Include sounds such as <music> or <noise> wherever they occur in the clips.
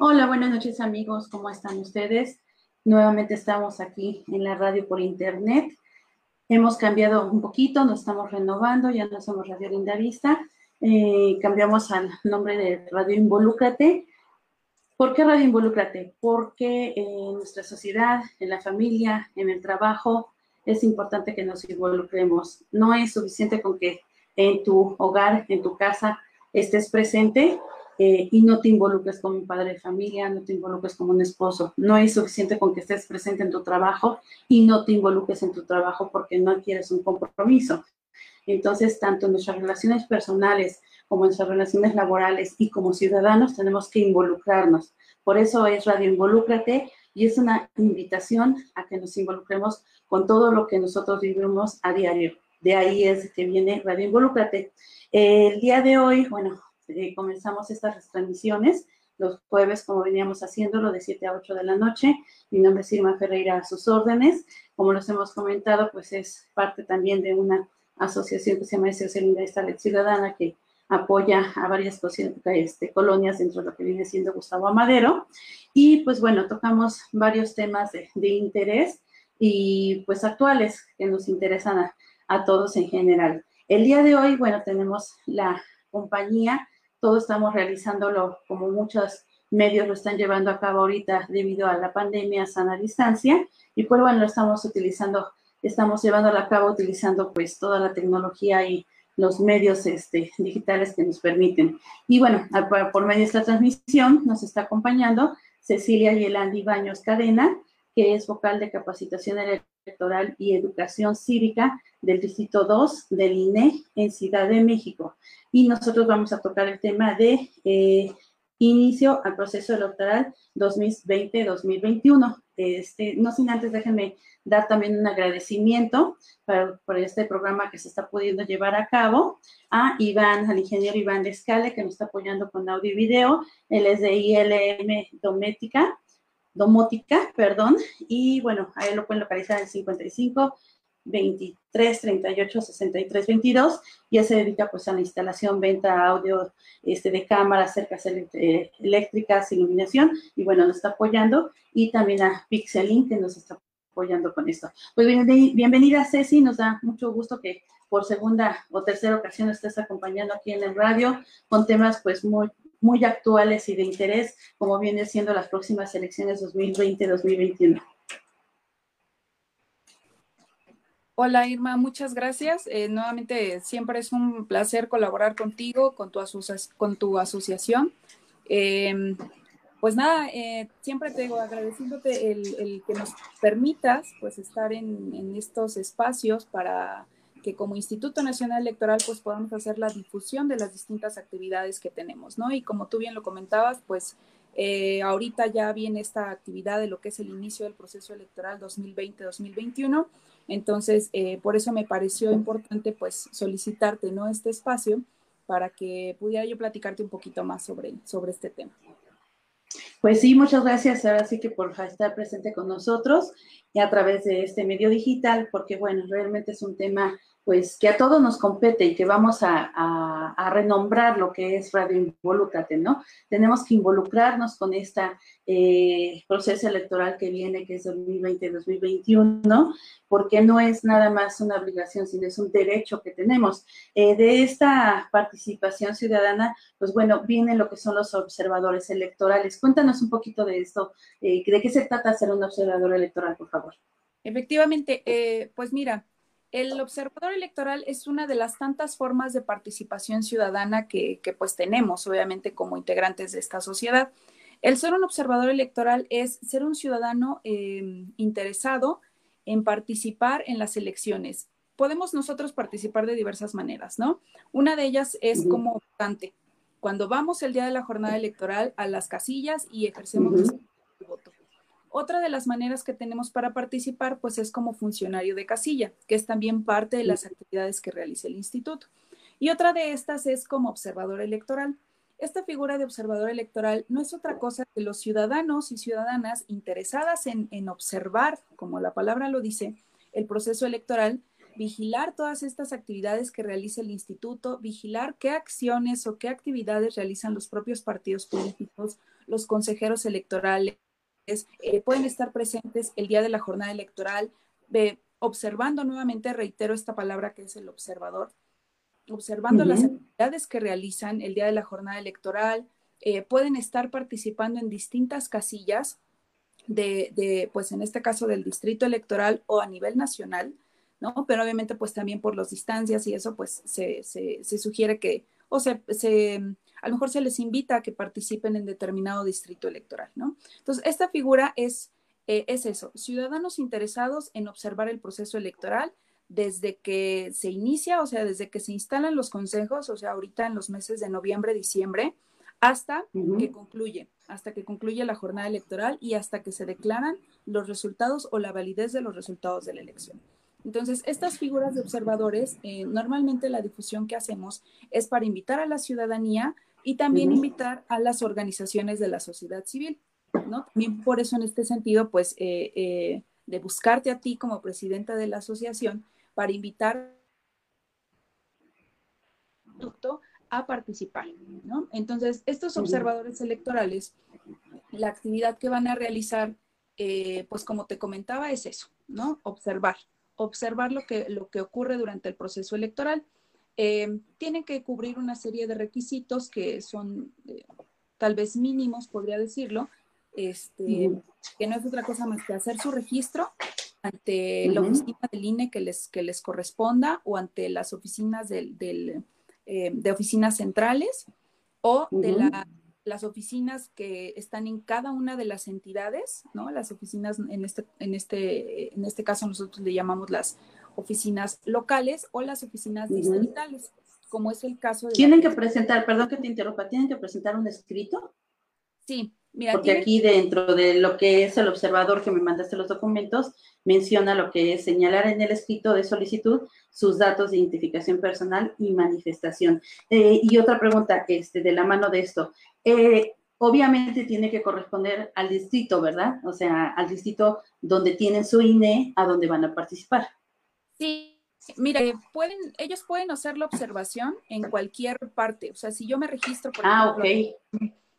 Hola, buenas noches amigos, ¿cómo están ustedes? Nuevamente estamos aquí en la radio por internet. Hemos cambiado un poquito, nos estamos renovando, ya no somos Radio Linda Vista. Eh, cambiamos al nombre de Radio Involúcrate. ¿Por qué Radio Involúcrate? Porque en nuestra sociedad, en la familia, en el trabajo, es importante que nos involucremos. No es suficiente con que en tu hogar, en tu casa, estés presente eh, y no te involucres como un padre de familia, no te involucres como un esposo. No es suficiente con que estés presente en tu trabajo y no te involucres en tu trabajo porque no quieres un compromiso. Entonces, tanto en nuestras relaciones personales como en nuestras relaciones laborales y como ciudadanos tenemos que involucrarnos. Por eso es Radio Involúcrate y es una invitación a que nos involucremos con todo lo que nosotros vivimos a diario. De ahí es que viene Radio Involúcrate. El día de hoy, bueno, eh, comenzamos estas transmisiones los jueves, como veníamos haciéndolo, de 7 a 8 de la noche. Mi nombre es Irma Ferreira, a sus órdenes. Como los hemos comentado, pues es parte también de una asociación que se llama Esta Red Ciudadana, que apoya a varias este, colonias dentro de lo que viene siendo Gustavo Amadero. Y pues bueno, tocamos varios temas de, interés y pues actuales que nos interesan a, a todos en general. El día de hoy, bueno, tenemos la compañía, todos estamos realizándolo como muchos medios lo están llevando a cabo ahorita debido a la pandemia sana distancia y pues bueno, lo estamos utilizando, estamos llevando a cabo utilizando pues toda la tecnología y los medios este, digitales que nos permiten. Y bueno, por medio de esta transmisión nos está acompañando Cecilia Yelandi Baños Cadena, que es vocal de capacitación electoral y educación cívica del Distrito 2 del INE en Ciudad de México. Y nosotros vamos a tocar el tema de eh, inicio al proceso electoral 2020-2021. Este, no sin antes déjenme dar también un agradecimiento por este programa que se está pudiendo llevar a cabo a Iván, al ingeniero Iván Descale, que nos está apoyando con audio y video. Él es de ILM Domética, Domótica, perdón, y bueno, ahí lo pueden localizar en 55 23 38 63 22 y se dedica pues a la instalación, venta, audio este, de cámaras, cercas eh, eléctricas, iluminación y bueno, nos está apoyando y también a Pixelin que nos está apoyando con esto. Pues bienvenida Ceci, nos da mucho gusto que por segunda o tercera ocasión estés acompañando aquí en el radio con temas pues muy muy actuales y de interés como viene siendo las próximas elecciones 2020-2021. Hola Irma, muchas gracias. Eh, nuevamente, siempre es un placer colaborar contigo, con tu, con tu asociación. Em, pues nada, eh, siempre te digo, agradeciéndote el, que nos permitas pues estar en, estos espacios para que como Instituto Nacional Electoral pues podamos hacer la difusión de las distintas actividades que tenemos, ¿no? Y como tú bien lo comentabas, pues eh, ahorita ya viene esta actividad de lo que es el inicio del proceso electoral 2020-2021 entonces, eh, por eso me pareció importante pues solicitarte ¿no? este espacio para que pudiera yo platicarte un poquito más sobre, sobre este tema. Pues sí, muchas gracias ahora sí que por estar presente con nosotros y a través de este medio digital, porque bueno, realmente es un tema pues que a todos nos compete y que vamos a, renombrar lo que es Radio Involúcrate, ¿no? Tenemos que involucrarnos con este proceso electoral que viene, que es 2020-2021, porque no es nada más una obligación, sino es un derecho que tenemos. Eh, de esta participación ciudadana, pues bueno, viene lo que son los observadores electorales. Cuéntanos un poquito de esto, eh, ¿de qué se trata ser un observador electoral, por favor? Efectivamente, pues mira, el observador electoral es una de las tantas formas de participación ciudadana que, pues tenemos, obviamente, como integrantes de esta sociedad. El ser un observador electoral es ser un ciudadano eh, interesado en participar en las elecciones. Podemos nosotros participar de diversas maneras, ¿no? Una de ellas es como votante. Cuando vamos el día de la jornada electoral a las casillas y ejercemos voto. Otra de las maneras que tenemos para participar, pues es como funcionario de casilla, que es también parte de las actividades que realiza el instituto. Y otra de estas es como observador electoral. Esta figura de observador electoral no es otra cosa que los ciudadanos y ciudadanas interesadas en, observar, como la palabra lo dice, el proceso electoral, vigilar todas estas actividades que realiza el instituto, vigilar qué acciones o qué actividades realizan los propios partidos políticos, los consejeros electorales, eh, pueden estar presentes el día de la jornada electoral, observando nuevamente, reitero esta palabra que es el observador, observando las actividades que realizan el día de la jornada electoral, eh, pueden estar participando en distintas casillas de, pues en este caso del distrito electoral o a nivel nacional, ¿no? Pero obviamente pues también por las distancias y eso pues se, se, sugiere que, o sea, se, a lo mejor se les invita a que participen en determinado distrito electoral, ¿no? Entonces, esta figura es, eh, es eso, ciudadanos interesados en observar el proceso electoral desde que se inicia, o sea, desde que se instalan los consejos, o sea, ahorita en los meses de noviembre, diciembre, hasta que concluye, hasta que concluye la jornada electoral y hasta que se declaran los resultados o la validez de los resultados de la elección. Entonces, estas figuras de observadores, eh, normalmente la difusión que hacemos es para invitar a la ciudadanía y también invitar a las organizaciones de la sociedad civil, ¿no? También por eso en este sentido, pues, eh, eh, de buscarte a ti como presidenta de la asociación para invitar a participar, ¿no? Entonces, estos observadores electorales, la actividad que van a realizar, eh, pues como te comentaba, es eso, ¿no? Observar, observar lo que, lo que ocurre durante el proceso electoral. Eh, tienen que cubrir una serie de requisitos que son eh, tal vez mínimos, podría decirlo, este, que no es otra cosa más que hacer su registro ante la oficina del INE que les, que les corresponda o ante las oficinas del eh, de oficinas centrales o de las oficinas que están en cada una de las entidades, ¿no? Las oficinas, en este, en este, en este caso nosotros le llamamos las oficinas locales o las oficinas distritales, como es el caso de... Tienen que presentar, perdón que te interrumpa, ¿tienen que presentar un escrito? Sí, porque aquí dentro de lo que es el observador que me mandaste los documentos, menciona lo que es señalar en el escrito de solicitud sus datos de identificación personal y manifestación. Eh, y otra pregunta, este, de la mano de esto. Eh, obviamente tiene que corresponder al distrito, ¿verdad? O sea, al distrito donde tienen su INE, a donde van a participar. Sí, Mire, pueden, ellos pueden hacer la observación en cualquier parte. O sea, si yo me registro, por ah,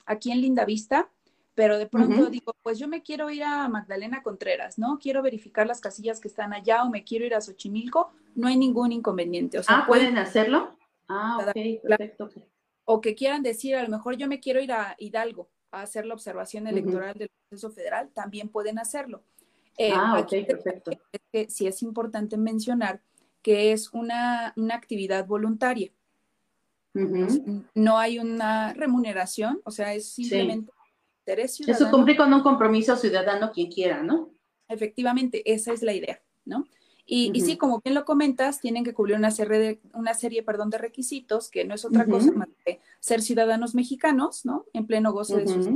aquí en Lindavista, pero de pronto digo, pues yo me quiero ir a Magdalena Contreras, ¿no? Quiero verificar las casillas que están allá o me quiero ir a Xochimilco, no hay ningún inconveniente. O sea, ah, ¿pueden hacerlo? Ah, ok, perfecto. O que quieran decir, a lo mejor yo me quiero ir a Hidalgo a hacer la observación electoral del proceso federal, también pueden hacerlo. Eh, ah, ok, perfecto. Que sí es importante mencionar que es una, una actividad voluntaria. No hay una remuneración, o sea, es simplemente eso cumple con un compromiso ciudadano quien quiera, ¿no? Efectivamente, esa es la idea, ¿no? Y, sí, como bien lo comentas, tienen que cubrir una serie, de, una serie perdón, de requisitos, que no es otra cosa más que ser ciudadanos mexicanos, ¿no? En pleno goce de sus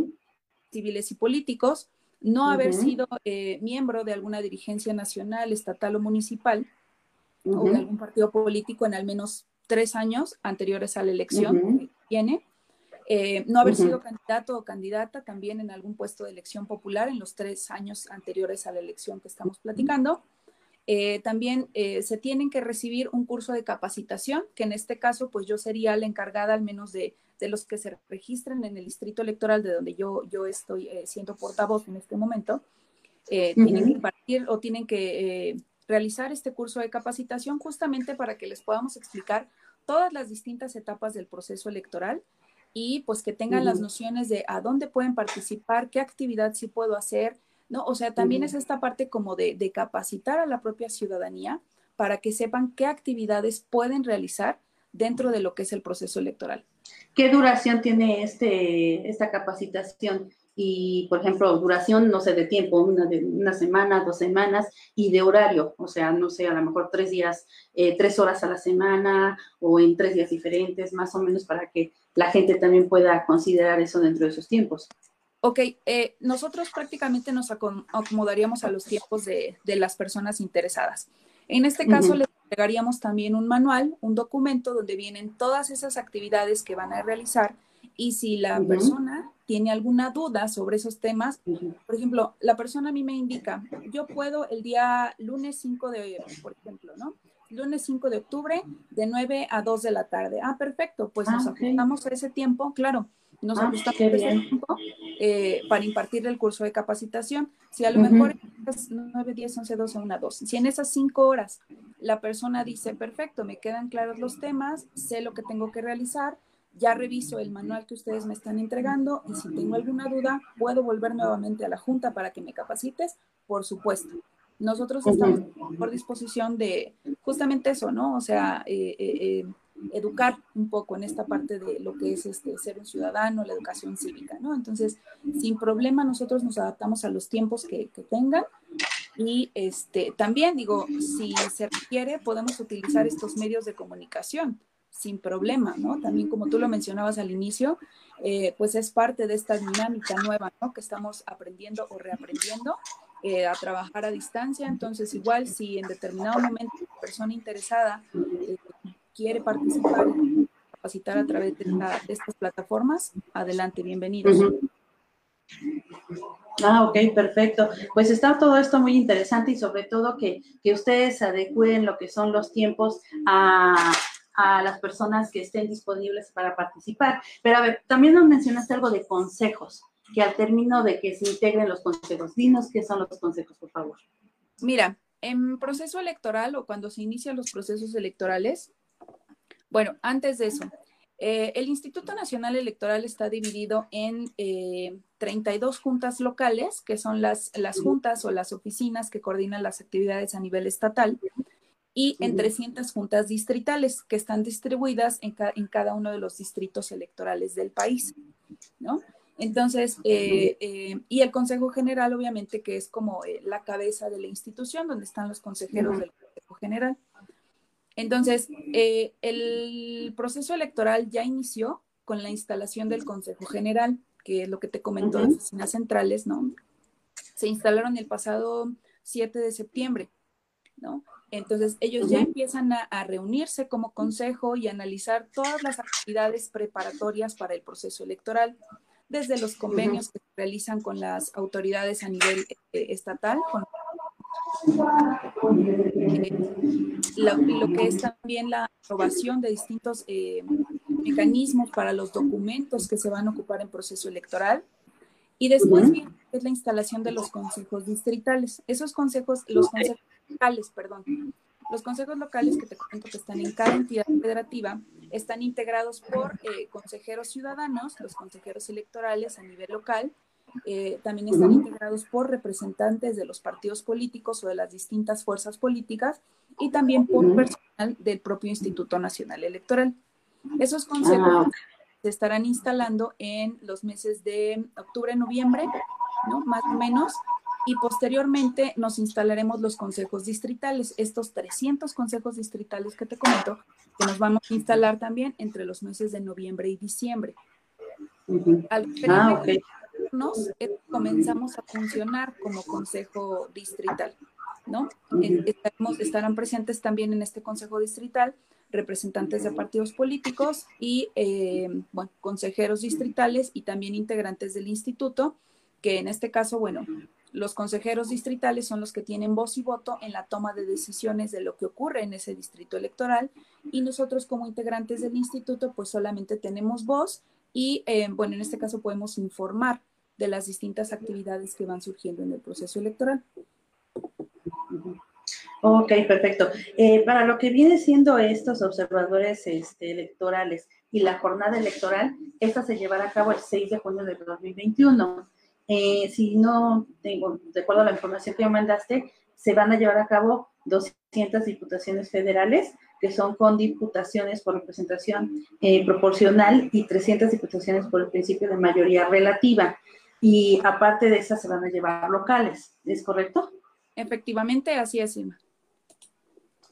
civiles y políticos, no haber sido eh, miembro de alguna dirigencia nacional, estatal o municipal, o de algún partido político en al menos tres años anteriores a la elección que tiene, eh, no haber sido candidato o candidata también en algún puesto de elección popular en los tres años anteriores a la elección que estamos platicando. Eh, también se tienen que recibir un curso de capacitación, que en este caso, pues yo sería la encargada al menos de, los que se registren en el distrito electoral de donde yo, yo estoy siendo portavoz en este momento. Tienen que impartir o tienen que realizar este curso de capacitación justamente para que les podamos explicar todas las distintas etapas del proceso electoral y pues que tengan las nociones de a dónde pueden participar, qué actividad sí puedo hacer, ¿no? O sea, también es esta parte como de, capacitar a la propia ciudadanía para que sepan qué actividades pueden realizar dentro de lo que es el proceso electoral. ¿Qué duración tiene este, esta capacitación? y, por ejemplo, duración, no sé, de tiempo, una, de, una semana, dos semanas, y de horario, o sea, no sé, a lo mejor tres días, eh, tres horas a la semana o en tres días diferentes, más o menos para que la gente también pueda considerar eso dentro de esos tiempos. Ok, eh, nosotros prácticamente nos acomodaríamos a los tiempos de, de las personas interesadas. En este caso, les entregaríamos también un manual, un documento donde vienen todas esas actividades que van a realizar y si la persona tiene alguna duda sobre esos temas, por ejemplo, la persona a mí me indica, yo puedo el día lunes 5 de, por ejemplo, ¿no? lunes 5 de octubre, de 9 a 2 de la tarde. Ah, perfecto, pues nos ah, ajustamos a ese tiempo, claro, nos ah, ajustamos tiempo eh, para impartir el curso de capacitación. Si a lo mejor es 9, 10, 11, 12, 1, 2, si en esas 5 horas la persona dice, perfecto, me quedan claros los temas, sé lo que tengo que realizar, ya reviso el manual que ustedes me están entregando y si tengo alguna duda, puedo volver nuevamente a la junta para que me capacites, por supuesto. Nosotros estamos por disposición de justamente eso, ¿no? O sea, eh, eh, eh, educar un poco en esta parte de lo que es este, ser un ciudadano, la educación cívica, ¿no? Entonces, sin problema, nosotros nos adaptamos a los tiempos que, que tengan y este, también digo, si se requiere, podemos utilizar estos medios de comunicación sin problema, ¿no? También como tú lo mencionabas al inicio, eh, pues es parte de esta dinámica nueva, ¿no? Que estamos aprendiendo o reaprendiendo eh, a trabajar a distancia. Entonces, igual si en determinado momento la persona interesada eh, quiere participar, capacitar a través de, estas plataformas, adelante, bienvenidos. Ah, ok, perfecto. Pues está todo esto muy interesante y sobre todo que, que ustedes adecúen lo que son los tiempos a a las personas que estén disponibles para participar. Pero a ver, también nos mencionaste algo de consejos, que al término de que se integren los consejos, dinos qué son los consejos, por favor. Mira, en proceso electoral o cuando se inician los procesos electorales, bueno, antes de eso, eh, el Instituto Nacional Electoral está dividido en 32 eh, juntas locales, que son las, las juntas o las oficinas que coordinan las actividades a nivel estatal y en 300 juntas distritales que están distribuidas en, en, cada uno de los distritos electorales del país, ¿no? Entonces, eh, eh, y el Consejo General, obviamente, que es como eh, la cabeza de la institución, donde están los consejeros del Consejo General. Entonces, el proceso electoral ya inició con la instalación del Consejo General, que es lo que te comentó de oficinas centrales, ¿no? Se instalaron el pasado 7 de septiembre, ¿no? Entonces, ellos ya empiezan a, reunirse como consejo y analizar todas las actividades preparatorias para el proceso electoral, desde los convenios que se realizan con las autoridades a nivel eh, estatal, con lo, que es también la aprobación de distintos eh, mecanismos para los documentos que se van a ocupar en proceso electoral. Y después viene la instalación de los consejos distritales. Esos consejos, los consejos locales, perdón. Los consejos locales que te cuento que están en cada entidad federativa están integrados por eh, consejeros ciudadanos, los consejeros electorales a nivel local, eh, también están integrados por representantes de los partidos políticos o de las distintas fuerzas políticas y también por personal del propio Instituto Nacional Electoral. Esos consejos ah. se estarán instalando en los meses de octubre, noviembre, ¿no? Más o menos, y posteriormente nos instalaremos los consejos distritales, estos 300 consejos distritales que te comento, que nos vamos a instalar también entre los meses de noviembre y diciembre. Al ah, comenzamos a funcionar como consejo distrital, ¿no? estarán presentes también en este consejo distrital representantes de partidos políticos y, eh, bueno, consejeros distritales y también integrantes del instituto, que en este caso, bueno, los consejeros distritales son los que tienen voz y voto en la toma de decisiones de lo que ocurre en ese distrito electoral y nosotros como integrantes del instituto pues solamente tenemos voz y eh, bueno, en este caso podemos informar de las distintas actividades que van surgiendo en el proceso electoral. Ok, perfecto. Eh, para lo que viene siendo estos observadores este, electorales y la jornada electoral, esta se llevará a cabo el 6 de junio de 2021. Eh, si no tengo, de acuerdo a la información que me mandaste, se van a llevar a cabo 200 diputaciones federales, que son con diputaciones por representación eh, proporcional y 300 diputaciones por el principio de mayoría relativa. Y aparte de esas se van a llevar locales, ¿es correcto? Efectivamente, así es, Ima.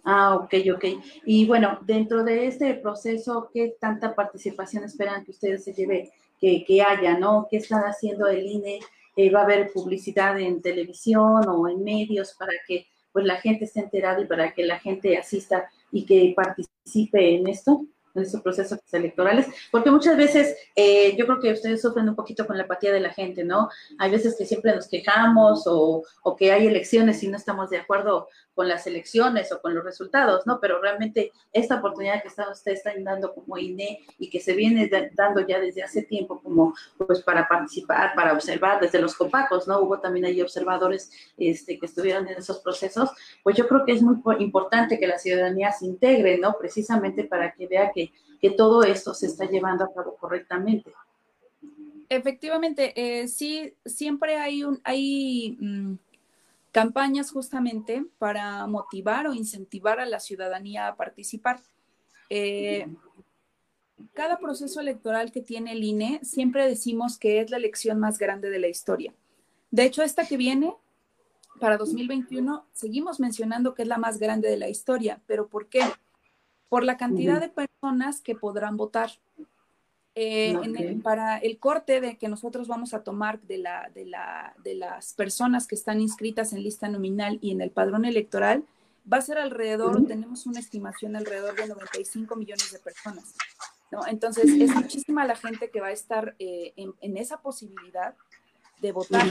Ah, ok, ok. Y bueno, dentro de este proceso, ¿qué tanta participación esperan que ustedes se lleve que, haya, ¿no? ¿Qué están haciendo el INE? Eh, ¿Va a haber publicidad en televisión o en medios para que pues la gente esté enterada y para que la gente asista y que participe en esto? En estos procesos electorales, porque muchas veces eh, yo creo que ustedes sufren un poquito con la apatía de la gente, ¿no? Hay veces que siempre nos quejamos o, o, que hay elecciones y no estamos de acuerdo con las elecciones o con los resultados, ¿no? Pero realmente esta oportunidad que está, usted está dando como INE y que se viene dando ya desde hace tiempo como pues para participar, para observar desde los copacos, ¿no? Hubo también ahí observadores este, que estuvieron en esos procesos, pues yo creo que es muy importante que la ciudadanía se integre, ¿no? Precisamente para que vea que, que todo esto se está llevando a cabo correctamente. Efectivamente, eh, sí, siempre hay un, hay mm, campañas justamente para motivar o incentivar a la ciudadanía a participar. Eh, cada proceso electoral que tiene el INE, siempre decimos que es la elección más grande de la historia. De hecho, esta que viene para 2021, seguimos mencionando que es la más grande de la historia, pero ¿por qué? Por la cantidad de personas que podrán votar. Eh, para el corte de que nosotros vamos a tomar de, la, de, la, de las personas que están inscritas en lista nominal y en el padrón electoral, va a ser alrededor, tenemos una estimación alrededor de 95 millones de personas. ¿no? Entonces, es muchísima la gente que va a estar eh, en, esa posibilidad de votar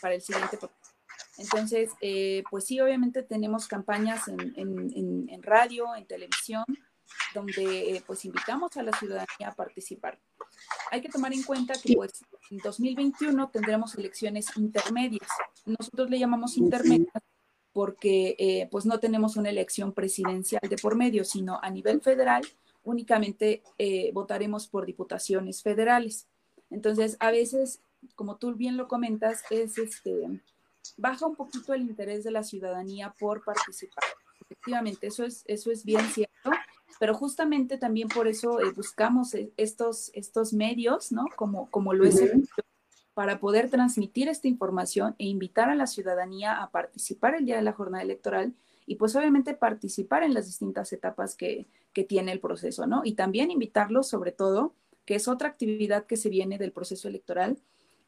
para el siguiente Entonces, eh, pues sí, obviamente tenemos campañas en, en, en radio, en televisión, donde pues invitamos a la ciudadanía a participar. Hay que tomar en cuenta que pues en 2021 tendremos elecciones intermedias. Nosotros le llamamos intermedias porque eh, pues no tenemos una elección presidencial de por medio, sino a nivel federal únicamente eh, votaremos por diputaciones federales. Entonces, a veces, como tú bien lo comentas, es este baja un poquito el interés de la ciudadanía por participar. Efectivamente, eso es, eso es bien cierto pero justamente también por eso eh, buscamos e, estos, estos medios, ¿no? Como, como lo es el para poder transmitir esta información e invitar a la ciudadanía a participar el día de la jornada electoral y pues obviamente participar en las distintas etapas que, que tiene el proceso, ¿no? Y también invitarlos, sobre todo, que es otra actividad que se viene del proceso electoral,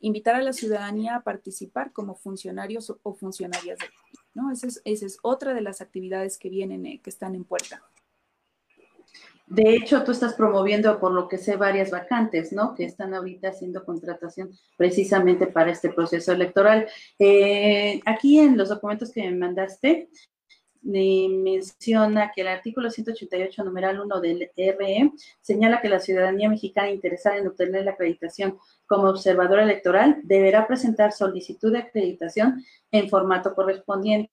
invitar a la ciudadanía a participar como funcionarios o, funcionarias, de, ¿no? Esa es, esa es otra de las actividades que vienen, eh, que están en puerta. De hecho, tú estás promoviendo, por lo que sé, varias vacantes, ¿no? Que están ahorita haciendo contratación precisamente para este proceso electoral. Eh, aquí en los documentos que me mandaste, me menciona que el artículo 188, numeral 1 del RE, señala que la ciudadanía mexicana interesada en obtener la acreditación como observador electoral deberá presentar solicitud de acreditación en formato correspondiente.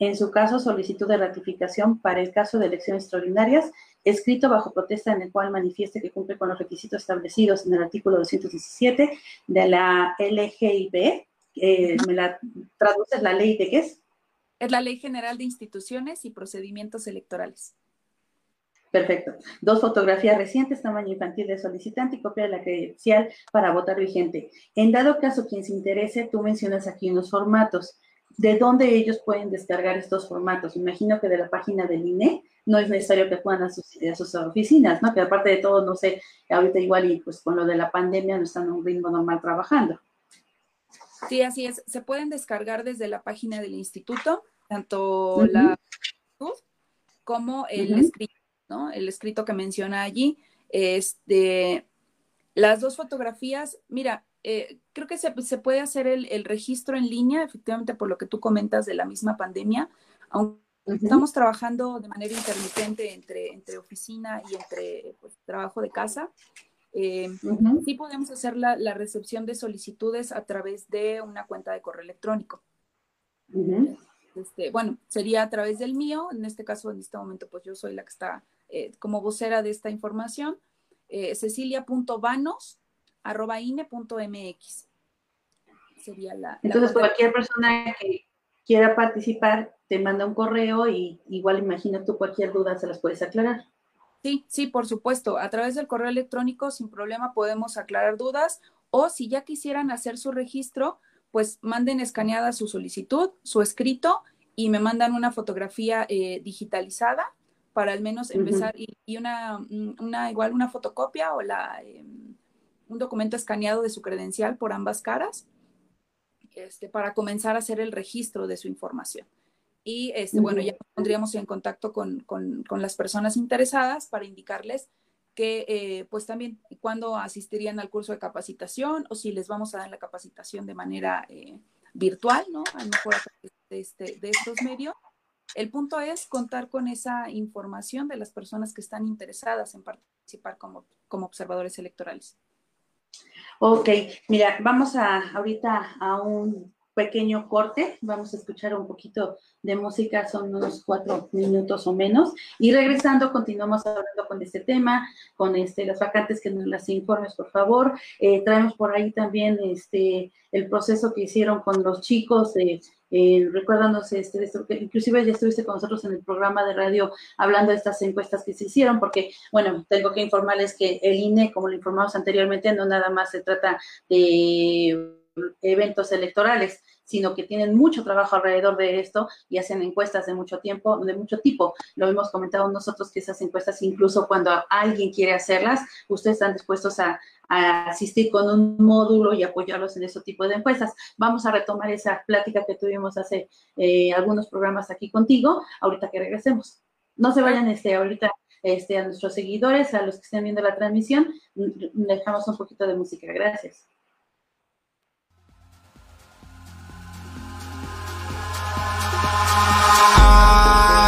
En su caso, solicitud de ratificación para el caso de elecciones extraordinarias escrito bajo protesta en el cual manifieste que cumple con los requisitos establecidos en el artículo 217 de la LGIB. Eh, ¿Me la traduces la ley de qué es? Es la Ley General de Instituciones y Procedimientos Electorales. Perfecto. Dos fotografías recientes, tamaño infantil de solicitante y copia de la credencial para votar vigente. En dado caso, quien se interese, tú mencionas aquí unos formatos. ¿De dónde ellos pueden descargar estos formatos? Imagino que de la página del INE, no es necesario que acudan a sus, a sus oficinas, ¿no? Que aparte de todo, no sé, ahorita igual y pues con lo de la pandemia no están en un ritmo normal trabajando. Sí, así es. Se pueden descargar desde la página del instituto, tanto la como el escrito, ¿no? El escrito que menciona allí. Este, las dos fotografías, mira, eh, creo que se, se puede hacer el, el, registro en línea, efectivamente, por lo que tú comentas de la misma pandemia, aunque Estamos trabajando de manera intermitente entre, entre oficina y entre pues, trabajo de casa. Eh, sí podemos hacer la, la, recepción de solicitudes a través de una cuenta de correo electrónico. este, bueno, sería a través del mío. En este caso, en este momento, pues yo soy la que está eh, como vocera de esta información. Eh, cecilia.vanos.ine.mx sería la... Entonces, cualquier persona que quiera participar te manda un correo y igual imagina tú cualquier duda se las puedes aclarar. Sí, sí, por supuesto. A través del correo electrónico sin problema podemos aclarar dudas o si ya quisieran hacer su registro, pues manden escaneada su solicitud, su escrito y me mandan una fotografía eh, digitalizada para al menos empezar y, una, una, igual una fotocopia o la, em, un documento escaneado de su credencial por ambas caras este, para comenzar a hacer el registro de su información. Y este, bueno, ya nos pondríamos en contacto con, con, con, las personas interesadas para indicarles que eh, pues también cuándo asistirían al curso de capacitación o si les vamos a dar la capacitación de manera eh, virtual, ¿no? A lo mejor de, este, de estos medios El punto es contar con esa información de las personas que están interesadas en participar como, como observadores electorales. Ok, mira, vamos a ahorita a un pequeño corte, vamos a escuchar un poquito de música, son unos cuatro minutos o menos, y regresando continuamos hablando con este tema, con este, las vacantes que nos las informes, por favor. Eh, traemos por ahí también este, el proceso que hicieron con los chicos, eh, eh, este, esto, que inclusive ya estuviste con nosotros en el programa de radio hablando de estas encuestas que se hicieron, porque, bueno, tengo que informarles que el INE, como lo informamos anteriormente, no nada más se trata de eventos electorales, sino que tienen mucho trabajo alrededor de esto y hacen encuestas de mucho tiempo, de mucho tipo. Lo hemos comentado nosotros que esas encuestas, incluso cuando alguien quiere hacerlas, ustedes están dispuestos a, asistir con un módulo y apoyarlos en ese tipo de encuestas. Vamos a retomar esa plática que tuvimos hace eh, algunos programas aquí contigo, ahorita que regresemos. No se vayan este, ahorita este, a nuestros seguidores, a los que estén viendo la transmisión, dejamos un poquito de música. Gracias.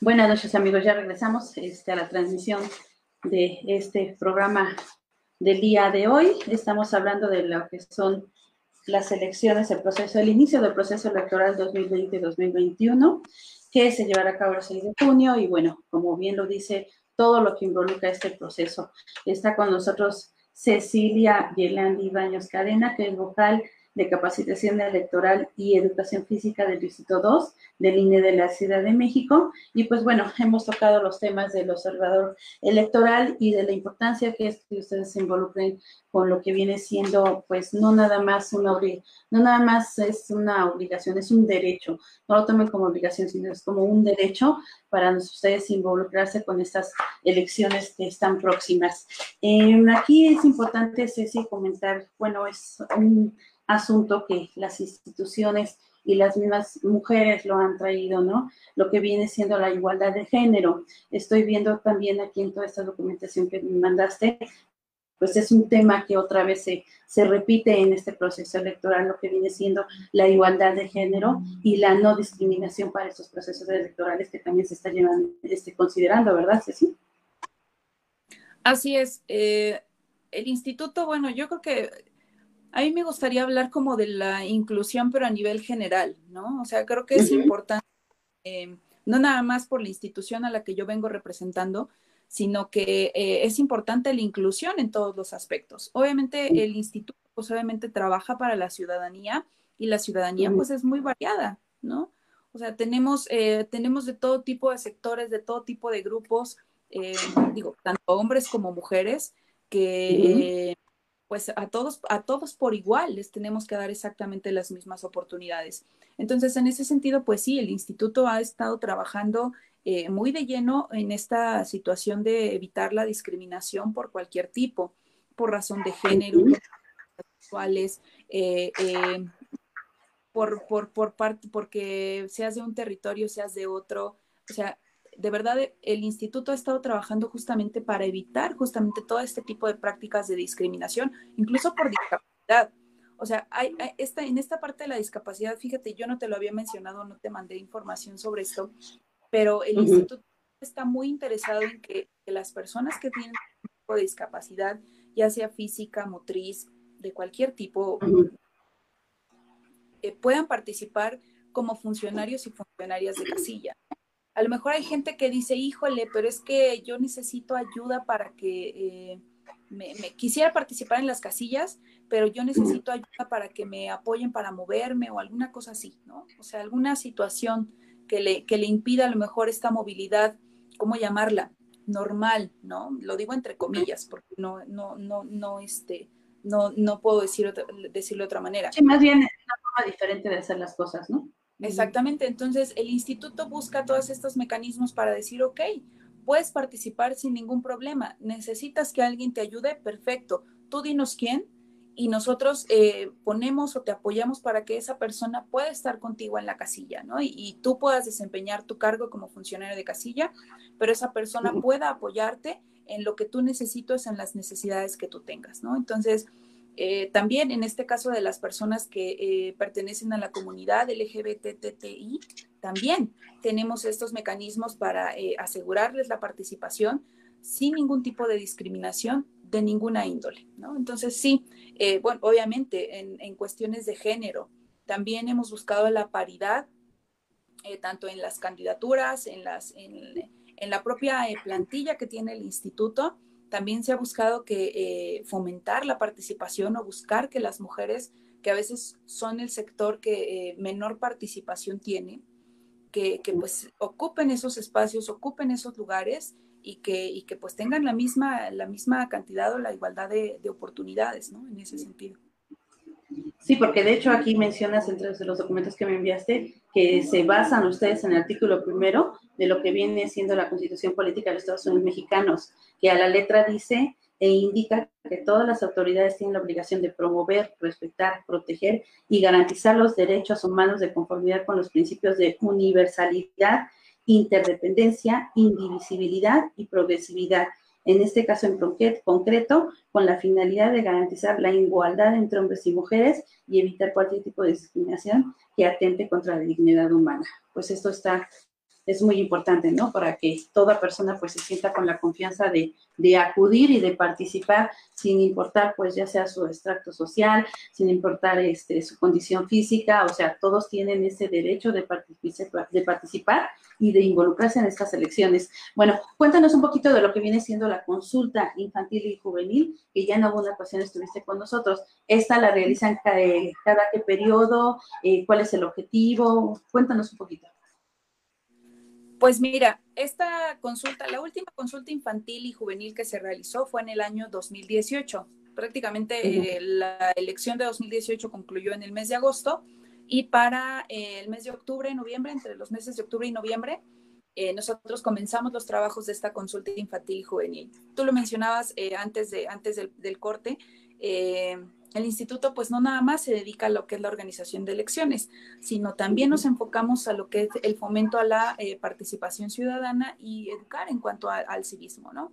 Buenas noches amigos, ya regresamos este, a la transmisión de este programa del día de hoy. Estamos hablando de lo que son las elecciones, el proceso, el inicio del proceso electoral 2020-2021, que se llevará a cabo el 6 de junio y bueno, como bien lo dice todo lo que involucra este proceso. Está con nosotros Cecilia Yelandi Baños Cadena, que es vocal de Capacitación Electoral y Educación Física del Distrito 2 del INE de la Ciudad de México. Y pues bueno, hemos tocado los temas del observador electoral y de la importancia que es que ustedes se involucren con lo que viene siendo, pues no nada más una no nada más es una obligación, es un derecho. No lo tomen como obligación, sino es como un derecho para ustedes involucrarse con estas elecciones que están próximas. Em, aquí es importante, Ceci, comentar, bueno, es un asunto que las instituciones y las mismas mujeres lo han traído, ¿no? Lo que viene siendo la igualdad de género. Estoy viendo también aquí en toda esta documentación que me mandaste, pues es un tema que otra vez se, se repite en este proceso electoral, lo que viene siendo la igualdad de género y la no discriminación para estos procesos electorales que también se está llevando, este, considerando, ¿verdad, Ceci? Así es. Eh, el instituto, bueno, yo creo que a mí me gustaría hablar como de la inclusión, pero a nivel general, ¿no? O sea, creo que es importante, eh, no nada más por la institución a la que yo vengo representando, sino que eh, es importante la inclusión en todos los aspectos. Obviamente el instituto, pues obviamente trabaja para la ciudadanía y la ciudadanía pues es muy variada, ¿no? O sea, tenemos, eh, tenemos de todo tipo de sectores, de todo tipo de grupos, digo, tanto hombres como mujeres, que pues a todos, a todos por igual les tenemos que dar exactamente las mismas oportunidades. Entonces, en ese sentido, pues sí, el instituto ha estado trabajando eh, muy de lleno en esta situación de evitar la discriminación por cualquier tipo, por razón de género, sexuales, eh, eh, por, por, por parte, porque seas de un territorio, seas de otro. O sea, de verdad el instituto ha estado trabajando justamente para evitar justamente todo este tipo de prácticas de discriminación, incluso por discapacidad. O sea, hay, esta, en esta parte de la discapacidad, fíjate, yo no te lo había mencionado, no te mandé información sobre esto, pero el instituto está muy interesado en que, las personas que tienen un tipo de discapacidad, ya sea física, motriz, de cualquier tipo, eh, puedan participar como funcionarios y funcionarias de casilla. A lo mejor hay gente que dice, híjole, pero es que yo necesito ayuda para que eh, me, quisiera participar en las casillas, pero yo necesito ayuda para que me apoyen para moverme o alguna cosa así, ¿no? O sea, alguna situación que le, que le impida a lo mejor esta movilidad, ¿cómo llamarla? Normal, ¿no? Lo digo entre comillas, porque no, no, no, no, este, no, no puedo decir decirlo de otra manera. Sí, más bien es una forma diferente de hacer las cosas, ¿no? Exactamente, entonces el instituto busca todos estos mecanismos para decir, ok, puedes participar sin ningún problema, necesitas que alguien te ayude, perfecto, tú dinos quién y nosotros eh, ponemos o te apoyamos para que esa persona pueda estar contigo en la casilla, ¿no? Y, tú puedas desempeñar tu cargo como funcionario de casilla, pero esa persona pueda apoyarte en lo que tú necesitas, en las necesidades que tú tengas, ¿no? Entonces, eh, también en este caso de las personas que eh, pertenecen a la comunidad LGBTTI, también tenemos estos mecanismos para eh, asegurarles la participación sin ningún tipo de discriminación de ninguna índole. Entonces, sí, bueno, obviamente en, cuestiones de género, también hemos buscado la paridad, tanto en las candidaturas, en, las, en la propia plantilla que tiene el instituto, también se ha buscado que eh, fomentar la participación o buscar que las mujeres, que a veces son el sector que eh, menor participación tiene, que, pues ocupen esos espacios, ocupen esos lugares y que, y que pues tengan la misma, la misma cantidad o la igualdad de, de oportunidades, ¿no? En ese sentido. Sí, porque de hecho aquí mencionas entre los documentos que me enviaste que se basan ustedes en el artículo primero de lo que viene siendo la Constitución Política de los Estados Unidos Mexicanos, que a la letra dice e indica que todas las autoridades tienen la obligación de promover, respetar, proteger y garantizar los derechos humanos de conformidad con los principios de universalidad, interdependencia, indivisibilidad y progresividad en este caso en concreto, con la finalidad de garantizar la igualdad entre hombres y mujeres y evitar cualquier tipo de discriminación que atente contra la dignidad humana. Pues esto está es muy importante, ¿no? Para que toda persona pues se sienta con la confianza de, acudir y de participar sin importar pues ya sea su extracto social, sin importar este, su condición física, o sea, todos tienen ese derecho de participar, de participar y de involucrarse en estas elecciones. Bueno, cuéntanos un poquito de lo que viene siendo la consulta infantil y juvenil, que ya en alguna ocasión estuviste con nosotros. Esta la realizan cada, cada qué periodo, eh, cuál es el objetivo, cuéntanos un poquito. Pues mira, esta consulta, la última consulta infantil y juvenil que se realizó fue en el año 2018. Prácticamente eh, la elección de 2018 concluyó en el mes de agosto y para eh, el mes de octubre, noviembre, entre los meses de octubre y noviembre, eh, nosotros comenzamos los trabajos de esta consulta infantil y juvenil. Tú lo mencionabas antes, de, antes del, del corte el instituto pues no nada más se dedica a lo que es la organización de elecciones, sino también nos enfocamos a lo que es el fomento a la eh, participación ciudadana y educar en cuanto al civismo, ¿no?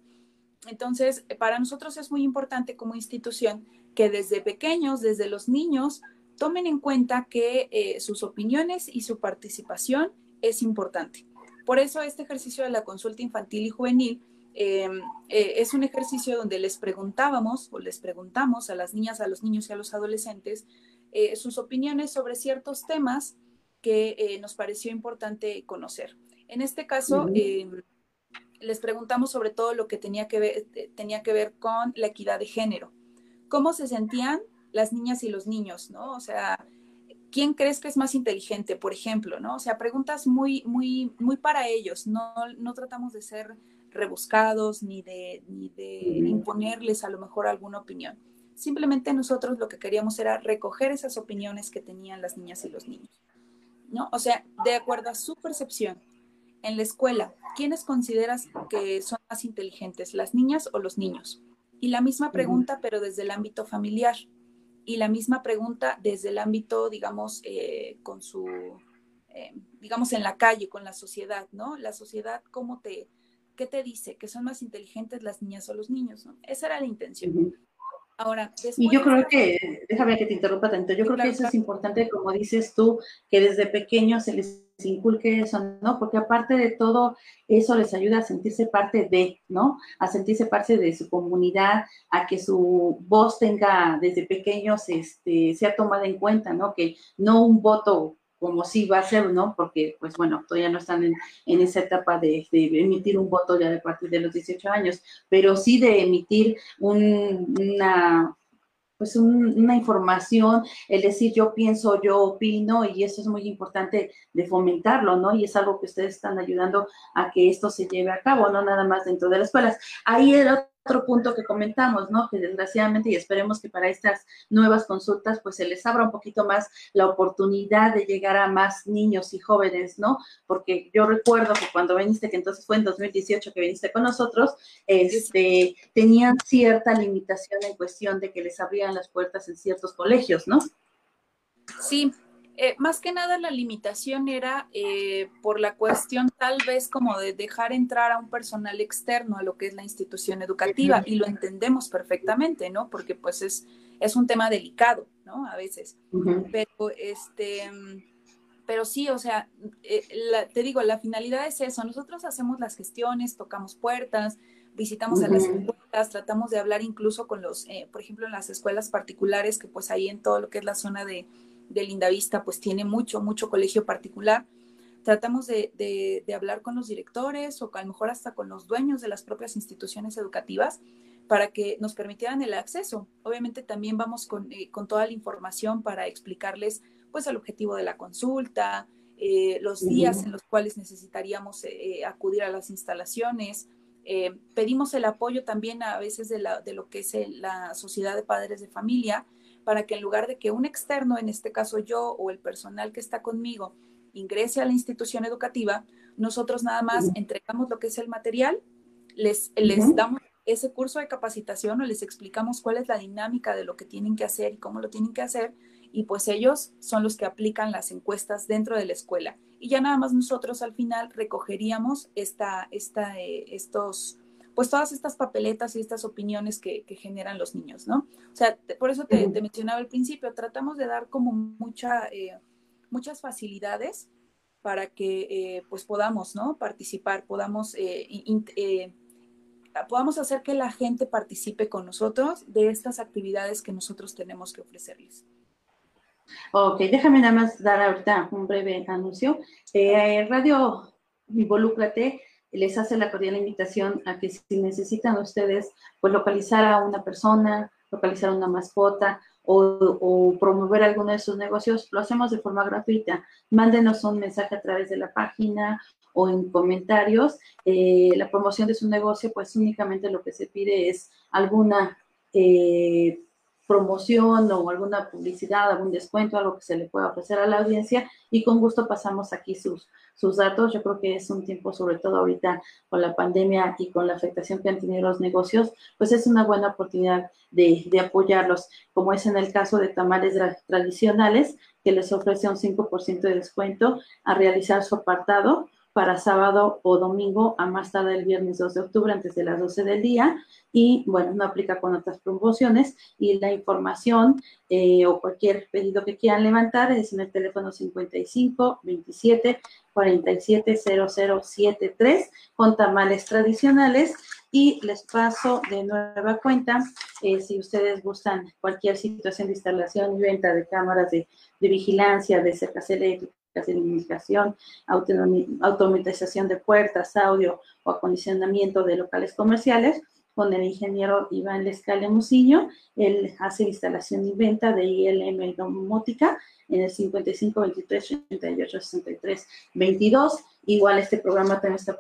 Entonces, para nosotros es muy importante como institución que desde pequeños, desde los niños, tomen en cuenta que eh, sus opiniones y su participación es importante. Por eso este ejercicio de la consulta infantil y juvenil Em, eh, es un ejercicio donde les preguntábamos o les preguntamos a las niñas, a los niños y a los adolescentes eh, sus opiniones sobre ciertos temas que eh, nos pareció importante conocer. En este caso, em, les preguntamos sobre todo lo que tenía que, ver, tenía que ver con la equidad de género. ¿Cómo se sentían las niñas y los niños, no? O sea, ¿quién crees que es más inteligente, por ejemplo, no? O sea, preguntas muy, muy, muy para ellos. No, no tratamos de ser rebuscados ni de, ni de imponerles a lo mejor alguna opinión. Simplemente nosotros lo que queríamos era recoger esas opiniones que tenían las niñas y los niños. ¿no? O sea, de acuerdo a su percepción, en la escuela, ¿quiénes consideras que son más inteligentes, las niñas o los niños? Y la misma pregunta, pero desde el ámbito familiar. Y la misma pregunta desde el ámbito, digamos, eh, con su, eh, digamos, en la calle, con la sociedad, ¿no? La sociedad, ¿cómo te, ¿qué te dice? Que son más inteligentes las niñas o los niños, ¿no? Esa era la intención. Ahora, Y yo creo que, déjame que te interrumpa tanto, yo creo que eso es importante, como dices tú, que desde pequeños se les inculque eso, ¿no? Porque aparte de todo, eso les ayuda a sentirse parte de, ¿no? A sentirse parte de su comunidad, a que su voz tenga desde pequeños, este, sea tomada en cuenta, ¿no? Que no un voto como sí va a ser, ¿no? Porque, pues bueno, todavía no están en, esa etapa de, emitir un voto ya de partir de los 18 años, pero sí de emitir una pues una información, el decir yo pienso, yo opino, y eso es muy importante de fomentarlo, ¿no? Y es algo que ustedes están ayudando a que esto se lleve a cabo, no nada más dentro de las escuelas. Ahí era otro punto que comentamos, ¿no? Que desgraciadamente, y esperemos que para estas nuevas consultas, pues se les abra un poquito más la oportunidad de llegar a más niños y jóvenes, ¿no? Porque yo recuerdo que cuando viniste, que entonces fue en 2018 que viniste con nosotros, este, tenían cierta limitación en cuestión de que les abrían las puertas en ciertos colegios, ¿no? Sí, eh, más que nada la limitación era eh, por la cuestión tal vez como de dejar entrar a un personal externo a lo que es la institución educativa y lo entendemos perfectamente, ¿no? Porque pues es, es un tema delicado, ¿no? A veces. Pero este, pero sí, o sea, eh, te digo, la finalidad es eso. Nosotros hacemos las gestiones, tocamos puertas, visitamos a las escuelas, tratamos de hablar incluso con los, por ejemplo, en las escuelas particulares, que pues ahí en todo lo que es la zona de de Lindavista pues tiene mucho, mucho colegio particular. Tratamos de, hablar con los directores o a lo mejor hasta con los dueños de las propias instituciones educativas para que nos permitieran el acceso. Obviamente también vamos con, eh, toda la información para explicarles pues el objetivo de la consulta, eh, los días en los cuales necesitaríamos eh, acudir a las instalaciones. pedimos el apoyo también a veces de, la, de lo que es la Sociedad de Padres de Familia para que en lugar de que un externo, en este caso yo o el personal que está conmigo, ingrese a la institución educativa, nosotros nada más entregamos lo que es el material, les, les damos ese curso de capacitación o les explicamos cuál es la dinámica de lo que tienen que hacer y cómo lo tienen que hacer, y pues ellos son los que aplican las encuestas dentro de la escuela. Y ya nada más nosotros al final recogeríamos esta, esta, eh, estos pues todas estas papeletas y estas opiniones que, generan los niños, ¿no? O sea, por eso te, mencionaba al principio, tratamos de dar como mucha, eh, muchas facilidades para que eh, pues podamos, ¿no? Participar, podamos, eh, podamos hacer que la gente participe con nosotros de estas actividades que nosotros tenemos que ofrecerles. Ok, déjame nada más dar ahorita un breve anuncio. Radio Involúcrate les hace la cordial invitación a que si necesitan ustedes pues localizar a una persona, localizar una mascota o, promover alguno de sus negocios, lo hacemos de forma gratuita. Mándenos un mensaje a través de la página o en comentarios. Eh, la promoción de su negocio, pues únicamente lo que se pide es alguna eh, promoción o alguna publicidad, algún descuento, algo que se le pueda ofrecer a la audiencia y con gusto pasamos aquí sus, sus datos. Yo creo que es un tiempo, sobre todo ahorita con la pandemia y con la afectación que han tenido los negocios, pues es una buena oportunidad de, de apoyarlos, como es en el caso de tamales tradicionales, que les ofrece un 5% de descuento a realizar su apartado para sábado o domingo a más tarde el viernes 2 de octubre antes de las 12 del día. Y bueno, no aplica con otras promociones. Y la información eh, o cualquier pedido que quieran levantar es en el teléfono 55 27 47 0073 con tamales tradicionales. Y les paso de nueva cuenta eh, si ustedes gustan cualquier situación de instalación y venta de cámaras de, de vigilancia, de cercas eléctricas, de iluminación, automatización de puertas, audio o acondicionamiento de locales comerciales, con el ingeniero Iván Lescale Muciño. Él hace instalación y venta de ILM domótica en el 55 23 88 63 22. Igual este programa también está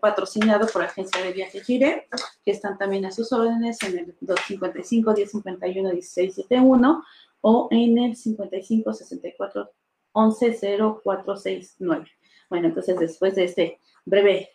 patrocinado por Agencia de Viajes Gire, que están también a sus órdenes en el 255 1051 1671 o en el 55 64 110469. Bueno, entonces después de este breve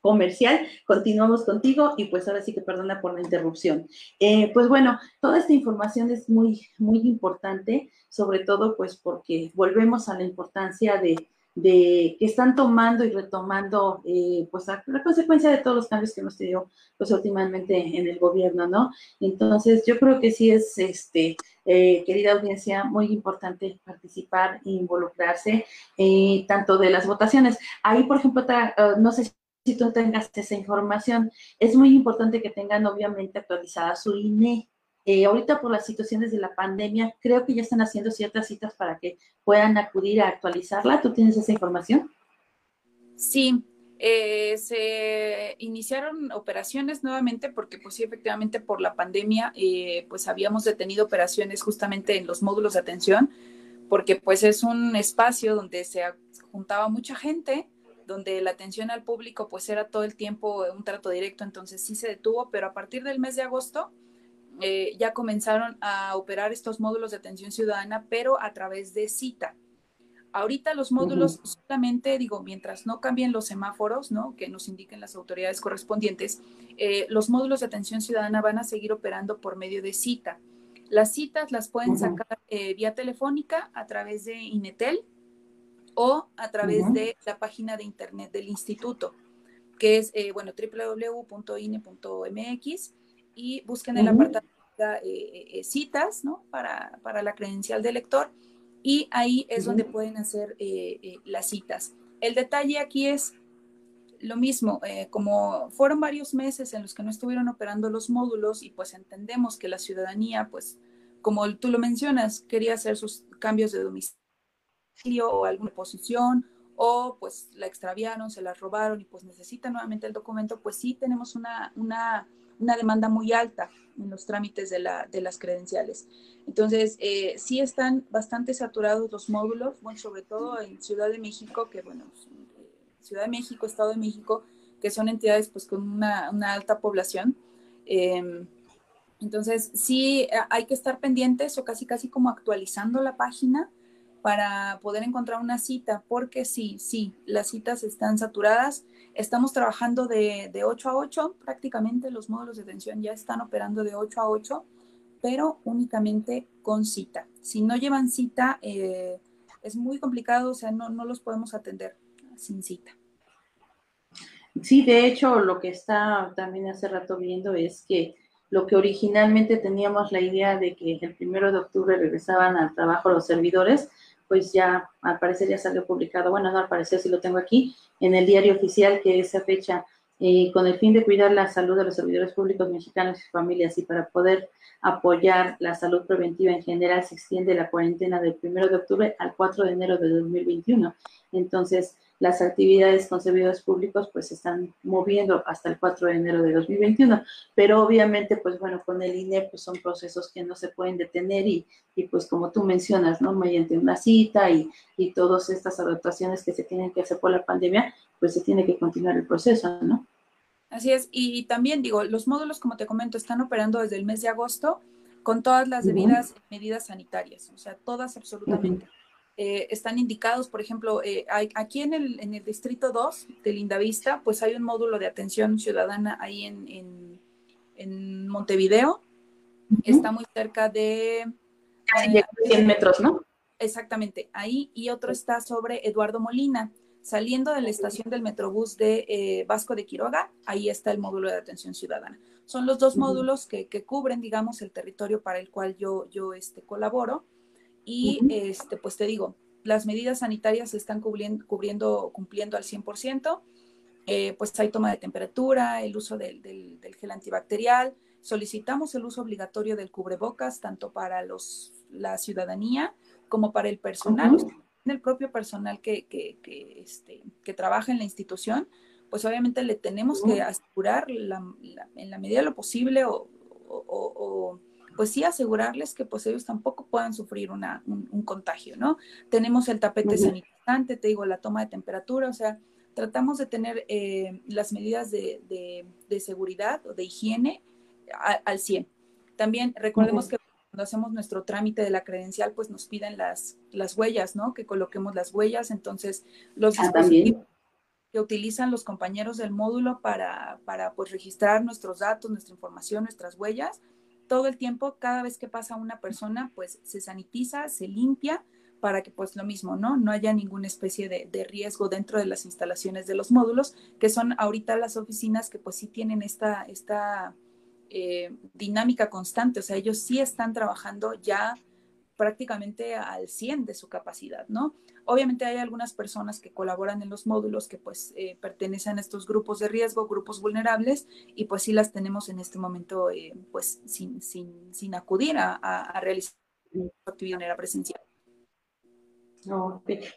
comercial, continuamos contigo y pues ahora sí que perdona por la interrupción. Eh, pues bueno, toda esta información es muy, muy importante, sobre todo pues porque volvemos a la importancia de, de que están tomando y retomando eh, pues la, consecuencia de todos los cambios que hemos tenido pues últimamente en el gobierno, ¿no? Entonces yo creo que sí es este eh, querida audiencia, muy importante participar e involucrarse eh, tanto de las votaciones. Ahí, por ejemplo, no sé si tú tengas esa información, es muy importante que tengan obviamente actualizada su INE. Eh, ahorita por las situaciones de la pandemia, creo que ya están haciendo ciertas citas para que puedan acudir a actualizarla. ¿Tú tienes esa información? Sí, eh, se iniciaron operaciones nuevamente porque pues sí, efectivamente por la pandemia eh, pues habíamos detenido operaciones justamente en los módulos de atención porque pues es un espacio donde se juntaba mucha gente, donde la atención al público pues era todo el tiempo un trato directo, entonces sí se detuvo, pero a partir del mes de agosto eh, ya comenzaron a operar estos módulos de atención ciudadana, pero a través de cita. Ahorita los módulos solamente, digo, mientras no cambien los semáforos, ¿no? Que nos indiquen las autoridades correspondientes, eh, los módulos de atención ciudadana van a seguir operando por medio de cita. Las citas las pueden sacar eh, vía telefónica a través de Inetel o a través de la página de internet del instituto, que es, eh, bueno, www.ine.mx y busquen el apartado de citas, ¿no? Para, para la credencial de lector y ahí es donde pueden hacer eh, eh, las citas. El detalle aquí es lo mismo, eh, como fueron varios meses en los que no estuvieron operando los módulos y pues entendemos que la ciudadanía, pues como tú lo mencionas, quería hacer sus cambios de domicilio o alguna posición o pues la extraviaron, se la robaron y pues necesita nuevamente el documento, pues sí tenemos una, una una demanda muy alta en los trámites de, la, de las credenciales. Entonces, eh, sí están bastante saturados los módulos, bueno, sobre todo en Ciudad de México, que bueno, Ciudad de México, Estado de México, que son entidades pues con una, una alta población. Em, entonces, sí hay que estar pendientes o casi casi como actualizando la página para poder encontrar una cita, porque sí, sí, las citas están saturadas. Estamos trabajando de, de 8 a 8, prácticamente los módulos de atención ya están operando de 8 a 8, pero únicamente con cita. Si no llevan cita, eh, es muy complicado, o sea, no, no los podemos atender sin cita. Sí, de hecho, lo que está también hace rato viendo es que lo que originalmente teníamos la idea de que el primero de octubre regresaban al trabajo los servidores, pues ya al parecer ya salió publicado, bueno, no al parecer si lo tengo aquí, en el diario oficial que esa fecha, eh, con el fin de cuidar la salud de los servidores públicos mexicanos y familias y para poder apoyar la salud preventiva en general, se extiende la cuarentena del primero de octubre al 4 de enero de 2021. Entonces, las actividades con servidores públicos pues se están moviendo hasta el 4 de enero de 2021, pero obviamente pues bueno, con el INE pues son procesos que no se pueden detener y, y pues como tú mencionas, ¿no? Mediante una cita y, y todas estas adaptaciones que se tienen que hacer por la pandemia, pues se tiene que continuar el proceso, ¿no? Así es, y también digo, los módulos, como te comento, están operando desde el mes de agosto con todas las debidas medidas sanitarias, o sea, todas absolutamente. Eh, están indicados, por ejemplo, eh, aquí en el, en el distrito 2 de Lindavista, pues hay un módulo de atención ciudadana ahí en, en, Montevideo. Está muy cerca de... Casi 100 metros, ¿no? Exactamente, ahí. Y otro está sobre Eduardo Molina. Saliendo de la estación del Metrobús de eh, Vasco de Quiroga, ahí está el módulo de atención ciudadana. Son los dos módulos que, que, cubren, digamos, el territorio para el cual yo, yo este, colaboro. Y este, pues te digo, las medidas sanitarias se están cubriendo, cubriendo cumpliendo al 100%. Eh, pues hay toma de temperatura, el uso del, del, gel antibacterial. Solicitamos el uso obligatorio del cubrebocas, tanto para los, la ciudadanía como para el personal. El propio personal que, que, que, este, que trabaja en la institución, pues obviamente le tenemos que asegurar en la medida de lo posible o, o pues sí asegurarles que pues ellos tampoco puedan sufrir una, un, contagio, ¿no? Tenemos el tapete sanitizante, te digo, la toma de temperatura, o sea, tratamos de tener eh, las medidas de, de, seguridad o de higiene al 100. También recordemos que cuando hacemos nuestro trámite de la credencial, pues nos piden las, las huellas, ¿no? Que coloquemos las huellas, entonces los ah, dispositivos que utilizan los compañeros del módulo para, para pues registrar nuestros datos, nuestra información, nuestras huellas, todo el tiempo, cada vez que pasa una persona, pues se sanitiza, se limpia para que pues lo mismo, ¿no? No haya ninguna especie de, riesgo dentro de las instalaciones de los módulos, que son ahorita las oficinas que pues sí tienen esta, esta eh, dinámica constante, o sea, ellos sí están trabajando ya prácticamente al 100 de su capacidad, ¿no? Obviamente hay algunas personas que colaboran en los módulos que pues eh, pertenecen a estos grupos de riesgo, grupos vulnerables, y pues sí las tenemos en este momento eh, pues sin, sin, sin acudir a, a, realizar actividad presencial.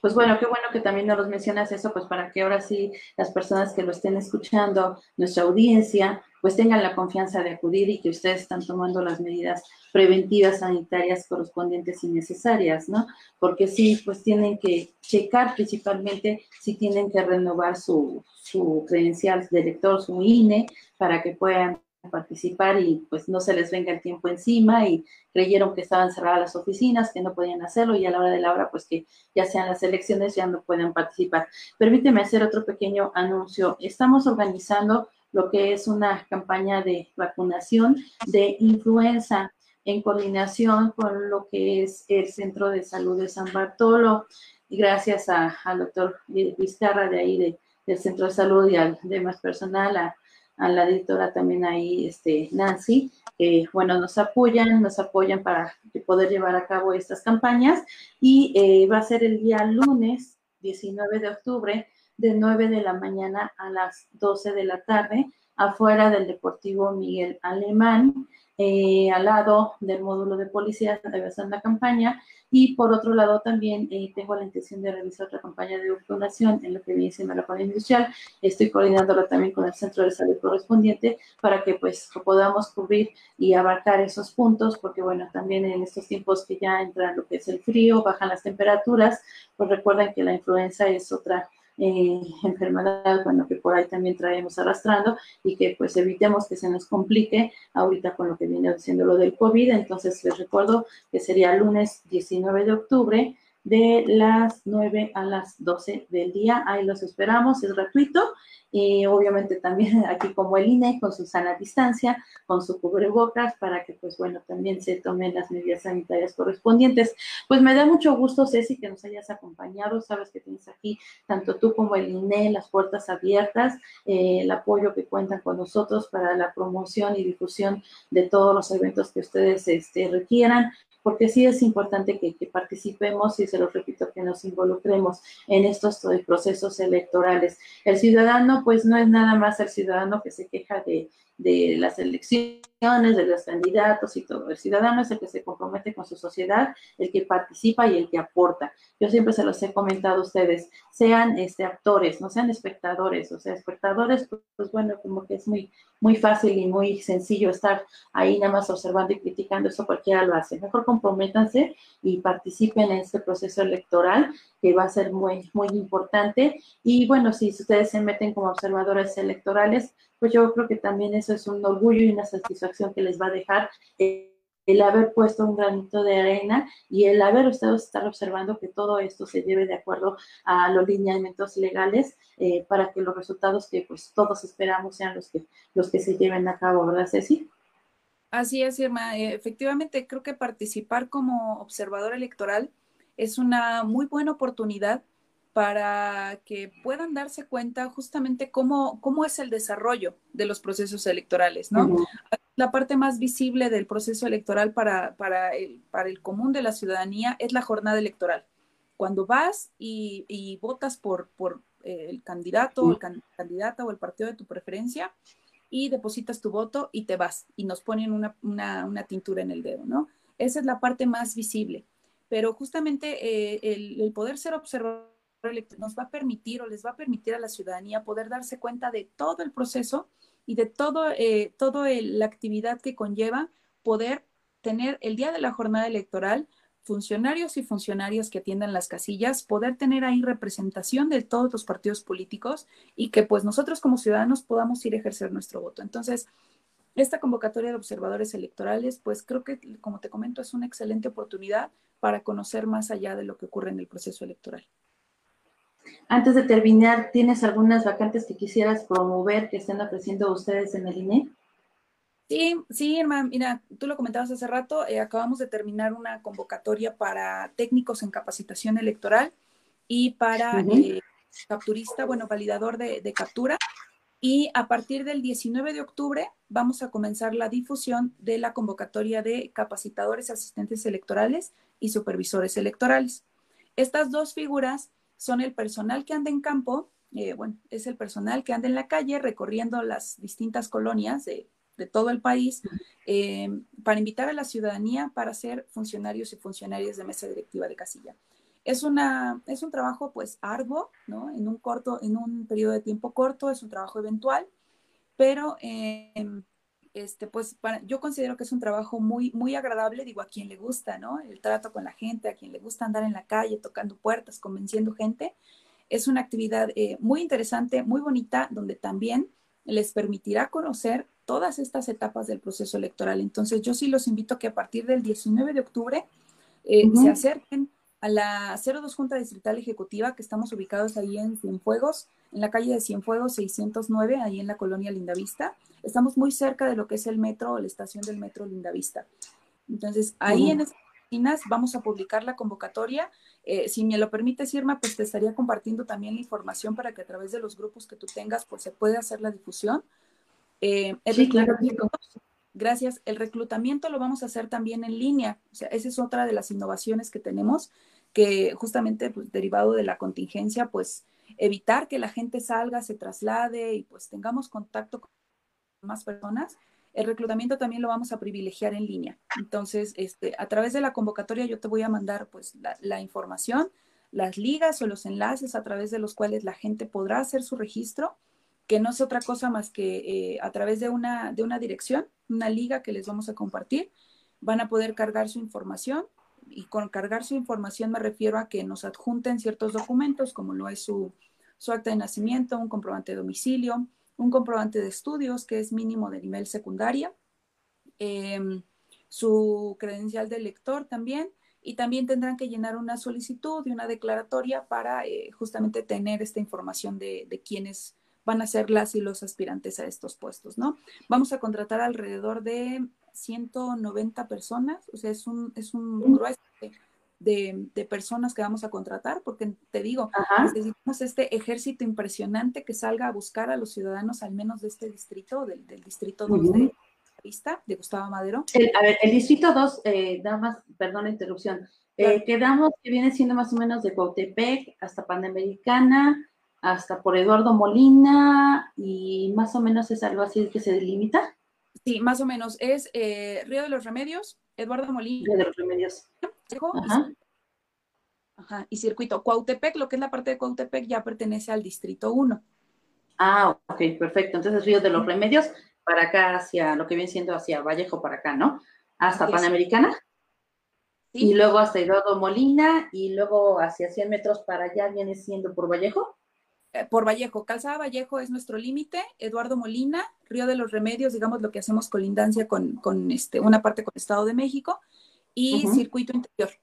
Pues bueno, qué bueno que también nos mencionas eso, pues para que ahora sí las personas que lo estén escuchando, nuestra audiencia, pues tengan la confianza de acudir y que ustedes están tomando las medidas preventivas sanitarias correspondientes y necesarias, ¿no? Porque sí, pues tienen que checar principalmente si tienen que renovar su, su credencial de elector, su INE, para que puedan participar y pues no se les venga el tiempo encima y creyeron que estaban cerradas las oficinas, que no podían hacerlo y a la hora de la hora pues que ya sean las elecciones ya no pueden participar. Permíteme hacer otro pequeño anuncio. Estamos organizando lo que es una campaña de vacunación de influenza en coordinación con lo que es el Centro de Salud de San Bartolo. Y gracias al doctor Vizcarra de ahí del Centro de Salud y al demás personal, a, la editora también ahí, este, Nancy, que bueno, nos apoyan, nos apoyan para poder llevar a cabo estas campañas. Y eh, va a ser el día lunes 19 de octubre de 9 de la mañana a las 12 de la tarde, afuera del Deportivo Miguel Alemán, eh, al lado del módulo de policía ser la campaña y por otro lado también eh, tengo la intención de realizar otra campaña de vacunación en lo que viene siendo la comunidad industrial. Estoy coordinándolo también con el centro de salud correspondiente para que pues podamos cubrir y abarcar esos puntos porque bueno, también en estos tiempos que ya entra lo que es el frío, bajan las temperaturas, pues recuerden que la influenza es otra eh, <laughs> enfermedad, bueno, que por ahí también traemos arrastrando y que pues evitemos que se nos complique ahorita con lo que viene diciendo lo del COVID. Entonces les recuerdo que sería lunes 19 de octubre de las 9 a las 12 del día. Ahí los esperamos, es gratuito. Y obviamente también <laughs> aquí como el INE, con su sana distancia, con su cubrebocas, para que pues bueno, también se tomen las medidas sanitarias correspondientes. Pues me da mucho gusto, Ceci, que nos hayas acompañado. Sabes que tienes aquí, tanto tú como el INE, las puertas abiertas, eh, el apoyo que cuentan con nosotros para la promoción y difusión de todos los eventos que ustedes este, requieran porque sí es importante que, participemos y se lo repito, que nos involucremos en estos procesos electorales. El ciudadano, pues no es nada más el ciudadano que se queja de, de las elecciones, de los candidatos y todo. El ciudadano es el que se compromete con su sociedad, el que participa y el que aporta. Yo siempre se los he comentado a ustedes, sean este, actores, no sean espectadores, o sea, espectadores, pues, pues, bueno, como que es muy, muy fácil y muy sencillo estar ahí nada más observando y criticando, eso cualquiera lo hace. Mejor comprométanse y participen en este proceso electoral que va a ser muy, muy importante. Y bueno, si ustedes se meten como observadores electorales, pues yo creo que también eso es un orgullo y una satisfacción que les va a dejar el haber puesto un granito de arena y el haber estado estar observando que todo esto se lleve de acuerdo a los lineamientos legales eh, para que los resultados que pues todos esperamos sean los que los que se lleven a cabo, ¿verdad, Ceci? Así es, Irma. Eh, efectivamente, creo que participar como observador electoral es una muy buena oportunidad para que puedan darse cuenta justamente cómo, cómo es el desarrollo de los procesos electorales, ¿no? La parte más visible del proceso electoral para, para, el, para el común de la ciudadanía es la jornada electoral. Cuando vas y, votas por, por eh, el candidato, o el candidata o el partido de tu preferencia y depositas tu voto y te vas y nos ponen una, una, una tintura en el dedo, ¿no? Esa es la parte más visible. Pero justamente eh, el, el poder ser observador nos va a permitir o les va a permitir a la ciudadanía poder darse cuenta de todo el proceso y de todo, eh, toda la actividad que conlleva poder tener el día de la jornada electoral funcionarios y funcionarias que atiendan las casillas, poder tener ahí representación de todos los partidos políticos y que pues nosotros como ciudadanos podamos ir a ejercer nuestro voto. Entonces, esta convocatoria de observadores electorales, pues creo que, como te comento, es una excelente oportunidad para conocer más allá de lo que ocurre en el proceso electoral. Antes de terminar, ¿tienes algunas vacantes que quisieras promover que estén ofreciendo ustedes en el INE? Sí, sí, hermano, mira, tú lo comentabas hace rato, eh, acabamos de terminar una convocatoria para técnicos en capacitación electoral y para eh, capturista, bueno, validador de, de captura. Y a partir del 19 de octubre vamos a comenzar la difusión de la convocatoria de capacitadores, asistentes electorales y supervisores electorales. Estas dos figuras son el personal que anda en campo, eh, bueno, es el personal que anda en la calle recorriendo las distintas colonias de, todo el país eh, para invitar a la ciudadanía para ser funcionarios y funcionarias de mesa directiva de casilla. Es, una, es un trabajo pues arduo, ¿no? En un corto, en un periodo de tiempo corto, es un trabajo eventual, pero em, este, pues yo considero que es un trabajo muy, muy agradable, digo, a quien le gusta, ¿no? El trato con la gente, a quien le gusta andar en la calle, tocando puertas, convenciendo gente. Es una actividad eh, muy interesante, muy bonita, donde también les permitirá conocer todas estas etapas del proceso electoral. Entonces, yo sí los invito a que a partir del 19 de octubre eh, se acerquen a la 02 Junta Distrital Ejecutiva, que estamos ubicados ahí en Cienfuegos, en la calle de Cienfuegos 609, ahí en la colonia Lindavista. Estamos muy cerca de lo que es el metro la estación del metro Lindavista. Entonces, ahí en estas oficinas vamos a publicar la convocatoria. Eh, si me lo permite, Irma, pues te estaría compartiendo también la información para que a través de los grupos que tú tengas, pues se pueda hacer la difusión. Eh, sí, claro. Gracias. El reclutamiento lo vamos a hacer también en línea. O sea, esa es otra de las innovaciones que tenemos, que justamente pues, derivado de la contingencia, pues evitar que la gente salga, se traslade y pues tengamos contacto con más personas. El reclutamiento también lo vamos a privilegiar en línea. Entonces, este, a través de la convocatoria yo te voy a mandar pues la, información, las ligas o los enlaces a través de los cuales la gente podrá hacer su registro que no es otra cosa más que eh, a través de una, de una dirección, una liga que les vamos a compartir, van a poder cargar su información. Y con cargar su información me refiero a que nos adjunten ciertos documentos, como lo es su, su acta de nacimiento, un comprobante de domicilio, un comprobante de estudios, que es mínimo de nivel secundaria, em, su credencial de lector también, y también tendrán que llenar una solicitud y una declaratoria para eh, justamente tener esta información de, de quiénes van a ser las y los aspirantes a estos puestos, ¿no? Vamos a contratar alrededor de 190 personas, o sea, es un, es un grueso de, de, personas que vamos a contratar, porque te digo, necesitamos este ejército impresionante que salga a buscar a los ciudadanos, al menos de este distrito, del, del distrito 2 de vista, de Gustavo Madero. a ver, el distrito 2, eh, nada más, perdón la interrupción, eh, quedamos que viene siendo más o menos de Cautepec hasta Panamericana, hasta por Eduardo Molina, y más o menos es algo así que se delimita. Sí, más o menos. Es eh, Río de los Remedios, Eduardo Molina. Río de los Remedios. Ajá. Ajá. Y circuito. Cuautepec, lo que es la parte de Cuautepec, ya pertenece al distrito 1. Ah, ok, perfecto. Entonces, Río de los Remedios, para acá, hacia lo que viene siendo hacia Vallejo, para acá, ¿no? Hasta Panamericana. Sí. Y luego hasta Eduardo Molina, y luego hacia 100 metros para allá viene siendo por Vallejo. Eh, por Vallejo. Calzada Vallejo es nuestro límite, Eduardo Molina, Río de los Remedios, digamos lo que hacemos colindancia con, con este, una parte con Estado de México y Circuito Interior.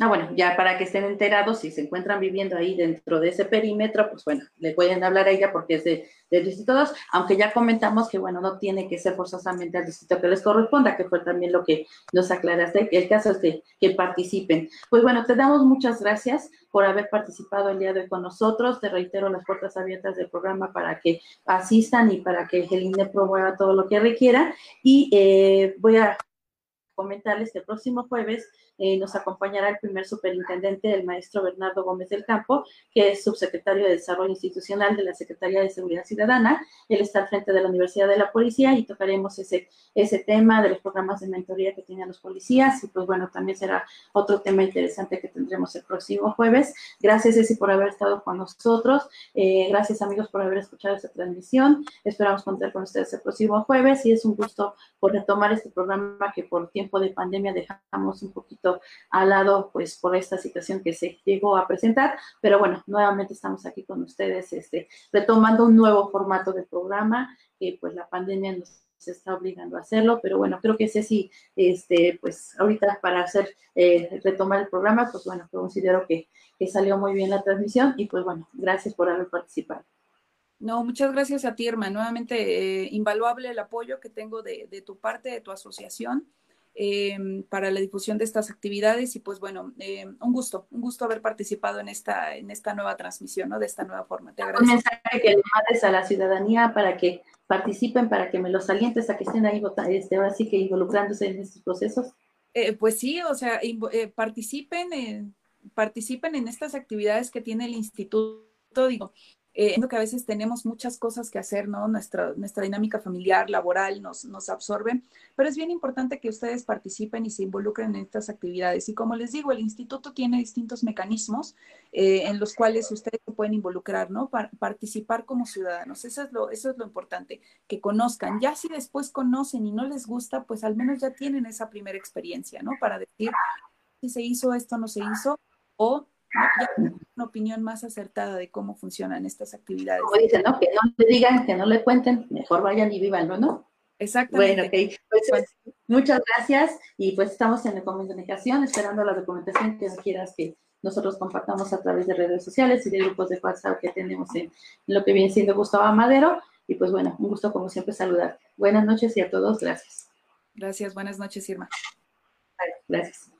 Ah, bueno, ya para que estén enterados, si se encuentran viviendo ahí dentro de ese perímetro, pues bueno, le pueden hablar a ella porque es de, del distrito 2, aunque ya comentamos que, bueno, no tiene que ser forzosamente al distrito que les corresponda, que fue también lo que nos aclaraste. El caso es de que participen. Pues bueno, te damos muchas gracias por haber participado el día de hoy con nosotros. Te reitero las puertas abiertas del programa para que asistan y para que el INE promueva todo lo que requiera. Y eh, voy a comentarles que el próximo jueves eh, nos acompañará el primer superintendente, el maestro Bernardo Gómez del Campo, que es subsecretario de Desarrollo Institucional de la Secretaría de Seguridad Ciudadana. Él está al frente de la Universidad de la Policía y tocaremos ese, ese tema de los programas de mentoría que tienen los policías. Y pues bueno, también será otro tema interesante que tendremos el próximo jueves. Gracias, Ceci, por haber estado con nosotros. Eh, gracias, amigos, por haber escuchado esta transmisión. Esperamos contar con ustedes el próximo jueves y es un gusto por retomar este programa que por tiempo de pandemia dejamos un poquito al lado, pues por esta situación que se llegó a presentar. Pero bueno, nuevamente estamos aquí con ustedes, este, retomando un nuevo formato de programa, que pues la pandemia nos está obligando a hacerlo, pero bueno, creo que sí, este, pues ahorita para hacer, eh, retomar el programa, pues bueno, considero que, que salió muy bien la transmisión y pues bueno, gracias por haber participado. No, muchas gracias a ti, Irma. Nuevamente, eh, invaluable el apoyo que tengo de, de, tu parte, de tu asociación. Em, para la difusión de estas actividades y pues bueno, em, un gusto, un gusto haber participado en esta, en esta nueva transmisión, ¿no? De esta nueva forma. Te agradezco. Un mensaje que le mandes a la ciudadanía para que participen, para que me los alientes a que estén ahí, este, ahora sí que involucrándose en estos procesos. Eh, pues sí, o sea, eh, participen, participen en estas actividades que tiene el instituto, digo, eh, que a veces tenemos muchas cosas que hacer, ¿no? Nuestra, nuestra dinámica familiar, laboral nos, nos absorbe, pero es bien importante que ustedes participen y se involucren en estas actividades. Y como les digo, el instituto tiene distintos mecanismos eh, en los cuales ustedes se pueden involucrar, ¿no? Para participar como ciudadanos. Eso es, lo, eso es lo importante, que conozcan. Ya si después conocen y no les gusta, pues al menos ya tienen esa primera experiencia, ¿no? Para decir si se hizo esto, no se hizo, o una opinión más acertada de cómo funcionan estas actividades. Como dicen, ¿no? Que no le digan, que no le cuenten, mejor vayan y vivanlo, ¿no? Exactamente. Bueno, ok. Pues, muchas gracias y pues estamos en la comunicación esperando la documentación que quieras que nosotros compartamos a través de redes sociales y de grupos de WhatsApp que tenemos en, lo que viene siendo Gustavo Madero. Y pues bueno, un gusto como siempre saludar. Buenas noches y a todos, gracias. Gracias, buenas noches, Irma. Vale, gracias.